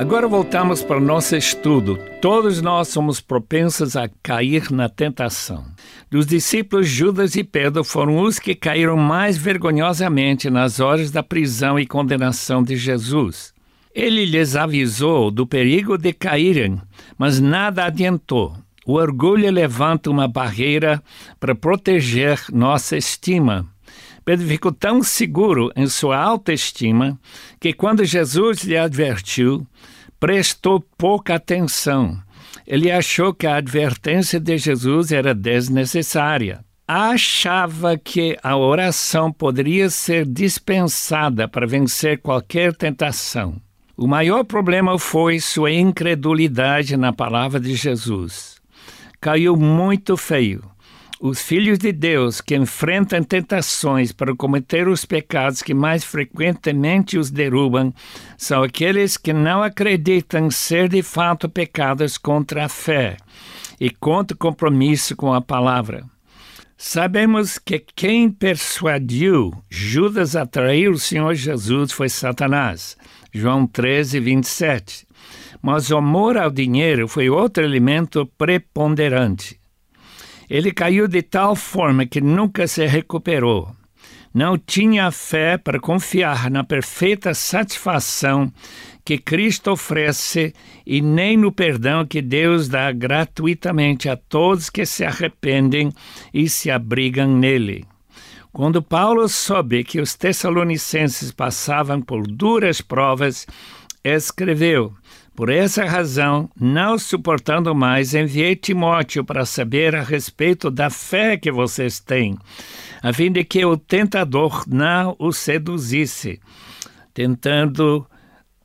Agora voltamos para o nosso estudo. Todos nós somos propensos a cair na tentação. Dos discípulos, Judas e Pedro foram os que caíram mais vergonhosamente nas horas da prisão e condenação de Jesus. Ele lhes avisou do perigo de caírem, mas nada adiantou. O orgulho levanta uma barreira para proteger nossa estima. Pedro ficou tão seguro em sua autoestima que, quando Jesus lhe advertiu, prestou pouca atenção. Ele achou que a advertência de Jesus era desnecessária. Achava que a oração poderia ser dispensada para vencer qualquer tentação. O maior problema foi sua incredulidade na palavra de Jesus. Caiu muito feio. Os filhos de Deus que enfrentam tentações para cometer os pecados que mais frequentemente os derrubam são aqueles que não acreditam ser de fato pecados contra a fé e contra o compromisso com a palavra. Sabemos que quem persuadiu Judas a trair o Senhor Jesus foi Satanás. João 13, 27. Mas o amor ao dinheiro foi outro elemento preponderante. Ele caiu de tal forma que nunca se recuperou. Não tinha fé para confiar na perfeita satisfação que Cristo oferece e nem no perdão que Deus dá gratuitamente a todos que se arrependem e se abrigam nele. Quando Paulo soube que os tessalonicenses passavam por duras provas, escreveu: por essa razão, não suportando mais, enviei Timóteo para saber a respeito da fé que vocês têm, a fim de que o tentador não o seduzisse, tentando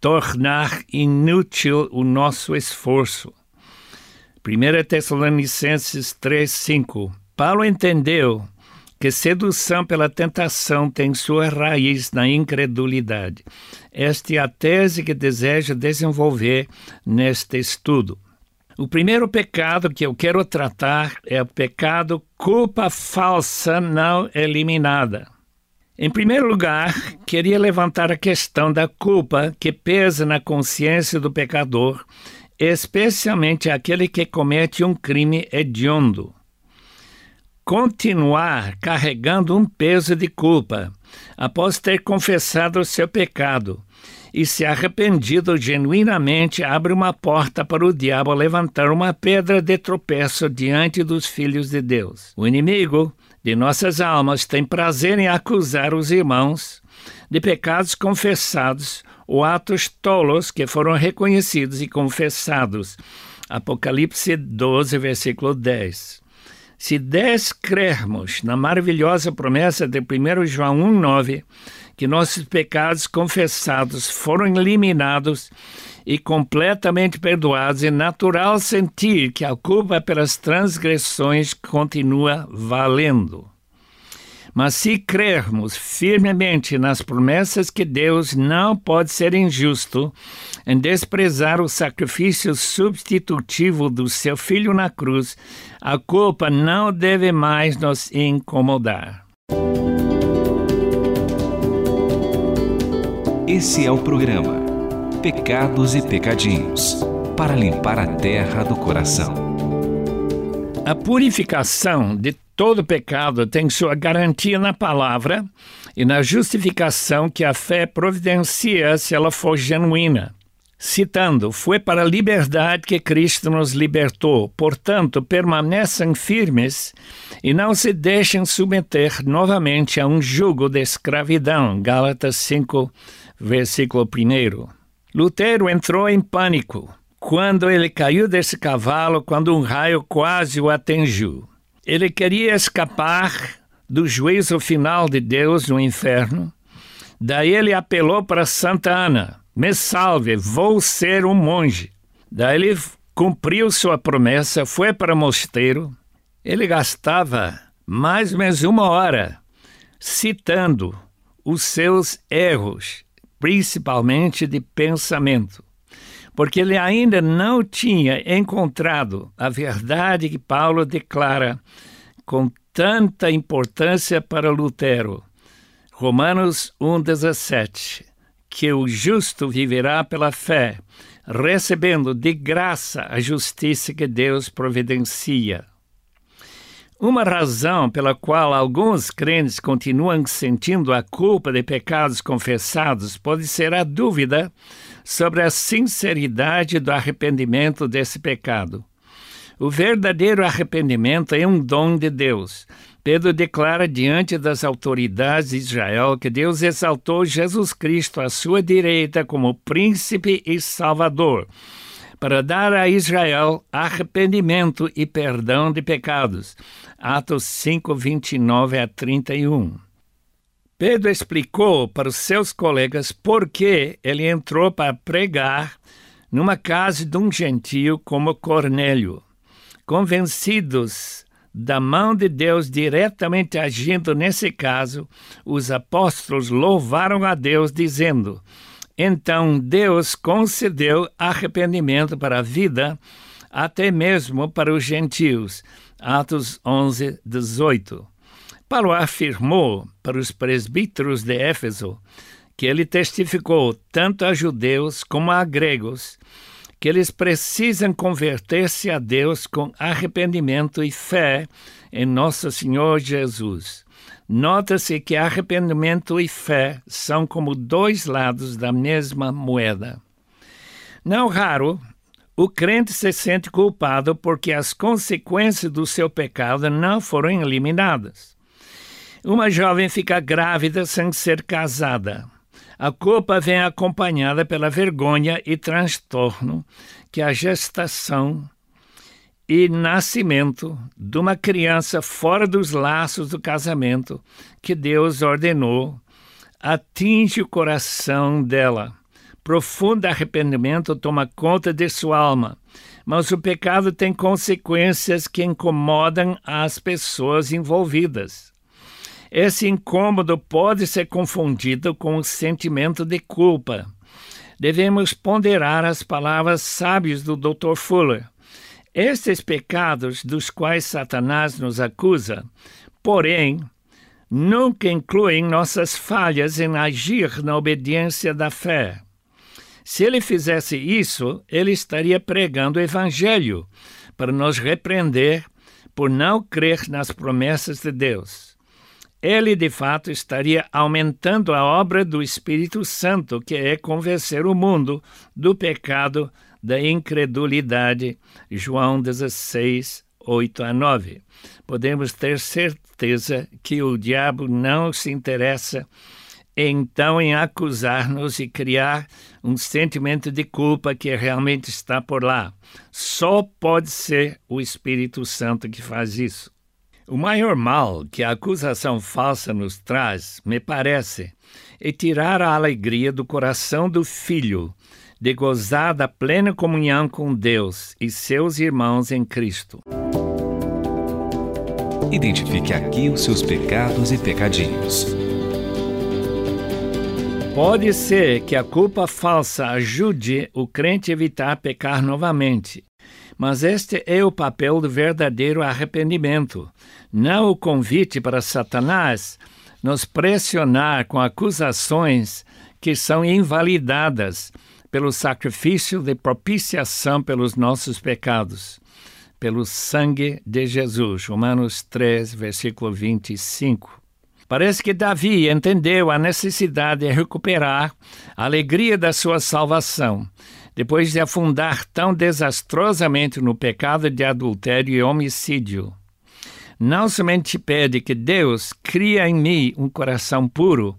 tornar inútil o nosso esforço. 1 Tessalonicenses 3:5. Paulo entendeu que sedução pela tentação tem sua raiz na incredulidade. Esta é a tese que desejo desenvolver neste estudo. O primeiro pecado que eu quero tratar é o pecado culpa falsa não eliminada. Em primeiro lugar, queria levantar a questão da culpa que pesa na consciência do pecador, especialmente aquele que comete um crime hediondo continuar carregando um peso de culpa após ter confessado o seu pecado e se arrependido genuinamente abre uma porta para o diabo levantar uma pedra de tropeço diante dos filhos de Deus. O inimigo de nossas almas tem prazer em acusar os irmãos de pecados confessados ou atos tolos que foram reconhecidos e confessados. Apocalipse 12, versículo 10. Se descrermos na maravilhosa promessa de 1 João 1,9, que nossos pecados confessados foram eliminados e completamente perdoados, é natural sentir que a culpa pelas transgressões continua valendo. Mas se crermos firmemente nas promessas que Deus não pode ser injusto em desprezar o sacrifício substitutivo do seu filho na cruz, a culpa não deve mais nos incomodar. Esse é o programa Pecados e Pecadinhos para limpar a terra do coração. A purificação de todo pecado tem sua garantia na palavra e na justificação que a fé providencia se ela for genuína. Citando, foi para a liberdade que Cristo nos libertou, portanto, permaneçam firmes e não se deixem submeter novamente a um jugo de escravidão. Gálatas 5, versículo 1. Lutero entrou em pânico quando ele caiu desse cavalo, quando um raio quase o atingiu. Ele queria escapar do juízo final de Deus no inferno. Daí ele apelou para Santa Ana: Me salve, vou ser um monge. Daí ele cumpriu sua promessa, foi para o mosteiro Ele gastava mais ou menos uma hora citando os seus erros, principalmente de pensamento, porque ele ainda não tinha encontrado a verdade que Paulo declara com tanta importância para Lutero. Romanos 1,17: Que o justo viverá pela fé, recebendo de graça a justiça que Deus providencia. Uma razão pela qual alguns crentes continuam sentindo a culpa de pecados confessados pode ser a dúvida sobre a sinceridade do arrependimento desse pecado. O verdadeiro arrependimento é um dom de Deus. Pedro declara diante das autoridades de Israel que Deus exaltou Jesus Cristo à sua direita como príncipe e salvador para dar a Israel arrependimento e perdão de pecados. Atos 5, 29 a 31. Pedro explicou para os seus colegas por que ele entrou para pregar numa casa de um gentio como Cornélio. Convencidos da mão de Deus diretamente agindo nesse caso, os apóstolos louvaram a Deus, dizendo: então Deus concedeu arrependimento para a vida, até mesmo para os gentios. Atos 11, 18. Paulo afirmou para os presbíteros de Éfeso que ele testificou tanto a judeus como a gregos que eles precisam converter-se a Deus com arrependimento e fé em nosso Senhor Jesus. Nota-se que arrependimento e fé são como dois lados da mesma moeda. Não raro, o crente se sente culpado porque as consequências do seu pecado não foram eliminadas. Uma jovem fica grávida sem ser casada. A culpa vem acompanhada pela vergonha e transtorno que a gestação e nascimento de uma criança fora dos laços do casamento que Deus ordenou atinge o coração dela. Profundo arrependimento toma conta de sua alma, mas o pecado tem consequências que incomodam as pessoas envolvidas. Esse incômodo pode ser confundido com o sentimento de culpa. Devemos ponderar as palavras sábias do Dr. Fuller. Estes pecados dos quais Satanás nos acusa, porém, nunca incluem nossas falhas em agir na obediência da fé. Se ele fizesse isso, ele estaria pregando o Evangelho para nos repreender por não crer nas promessas de Deus. Ele, de fato, estaria aumentando a obra do Espírito Santo, que é convencer o mundo do pecado da incredulidade, João 16, 8 a 9. Podemos ter certeza que o diabo não se interessa então em acusar-nos e criar um sentimento de culpa que realmente está por lá. Só pode ser o Espírito Santo que faz isso. O maior mal que a acusação falsa nos traz, me parece, é tirar a alegria do coração do filho de gozar da plena comunhão com Deus e seus irmãos em Cristo. Identifique aqui os seus pecados e pecadinhos. Pode ser que a culpa falsa ajude o crente a evitar pecar novamente, mas este é o papel do verdadeiro arrependimento, não o convite para Satanás nos pressionar com acusações que são invalidadas pelo sacrifício de propiciação pelos nossos pecados, pelo sangue de Jesus. Romanos 3, versículo 25. Parece que Davi entendeu a necessidade de recuperar a alegria da sua salvação, depois de afundar tão desastrosamente no pecado de adultério e homicídio. Não somente pede que Deus cria em mim um coração puro,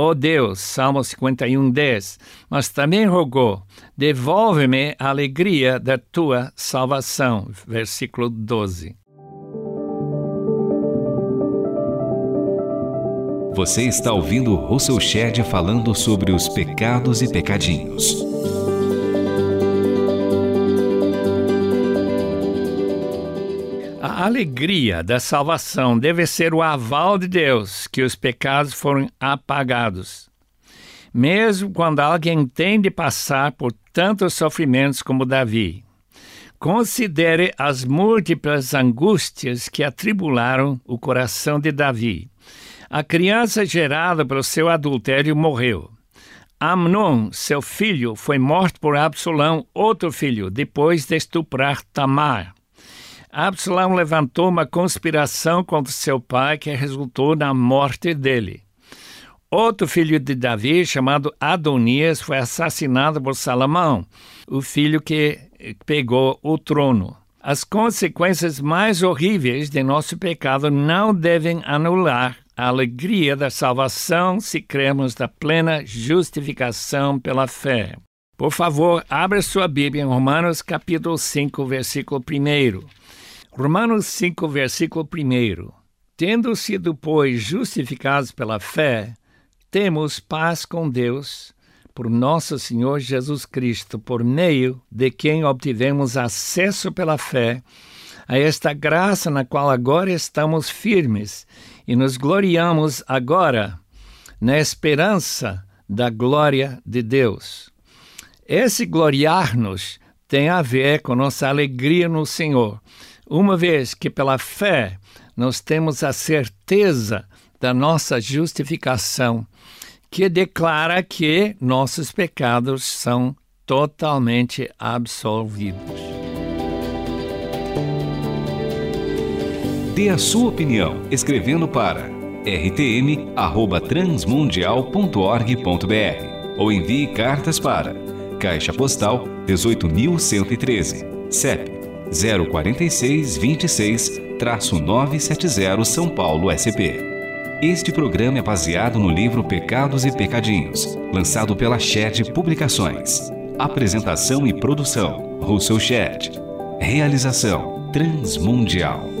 Ó oh Deus, Salmo 51, 10, mas também rogou, devolve-me a alegria da tua salvação. Versículo 12. Você está ouvindo Russell Shedd falando sobre os pecados e pecadinhos. A alegria da salvação deve ser o aval de Deus que os pecados foram apagados. Mesmo quando alguém tem de passar por tantos sofrimentos como Davi, considere as múltiplas angústias que atribularam o coração de Davi. A criança gerada pelo seu adultério morreu. Amnon, seu filho, foi morto por Absalão, outro filho, depois de estuprar Tamar. Absalão levantou uma conspiração contra seu pai que resultou na morte dele. Outro filho de Davi, chamado Adonias, foi assassinado por Salomão, o filho que pegou o trono. As consequências mais horríveis de nosso pecado não devem anular a alegria da salvação se cremos na plena justificação pela fé. Por favor, abra sua Bíblia em Romanos capítulo 5, versículo 1. Romanos 5, versículo 1. Tendo sido, pois, justificados pela fé, temos paz com Deus por nosso Senhor Jesus Cristo, por meio de quem obtivemos acesso pela fé a esta graça na qual agora estamos firmes e nos gloriamos agora na esperança da glória de Deus. Esse gloriar-nos tem a ver com nossa alegria no Senhor uma vez que pela fé nós temos a certeza da nossa justificação, que declara que nossos pecados são totalmente absolvidos. Dê a sua opinião escrevendo para rtm@transmundial.org.br ou envie cartas para Caixa Postal 18113, CEP 046 26 970 São Paulo SP. Este programa é baseado no livro Pecados e Pecadinhos, lançado pela Shed Publicações. Apresentação e produção: Russell Shed. Realização: Transmundial.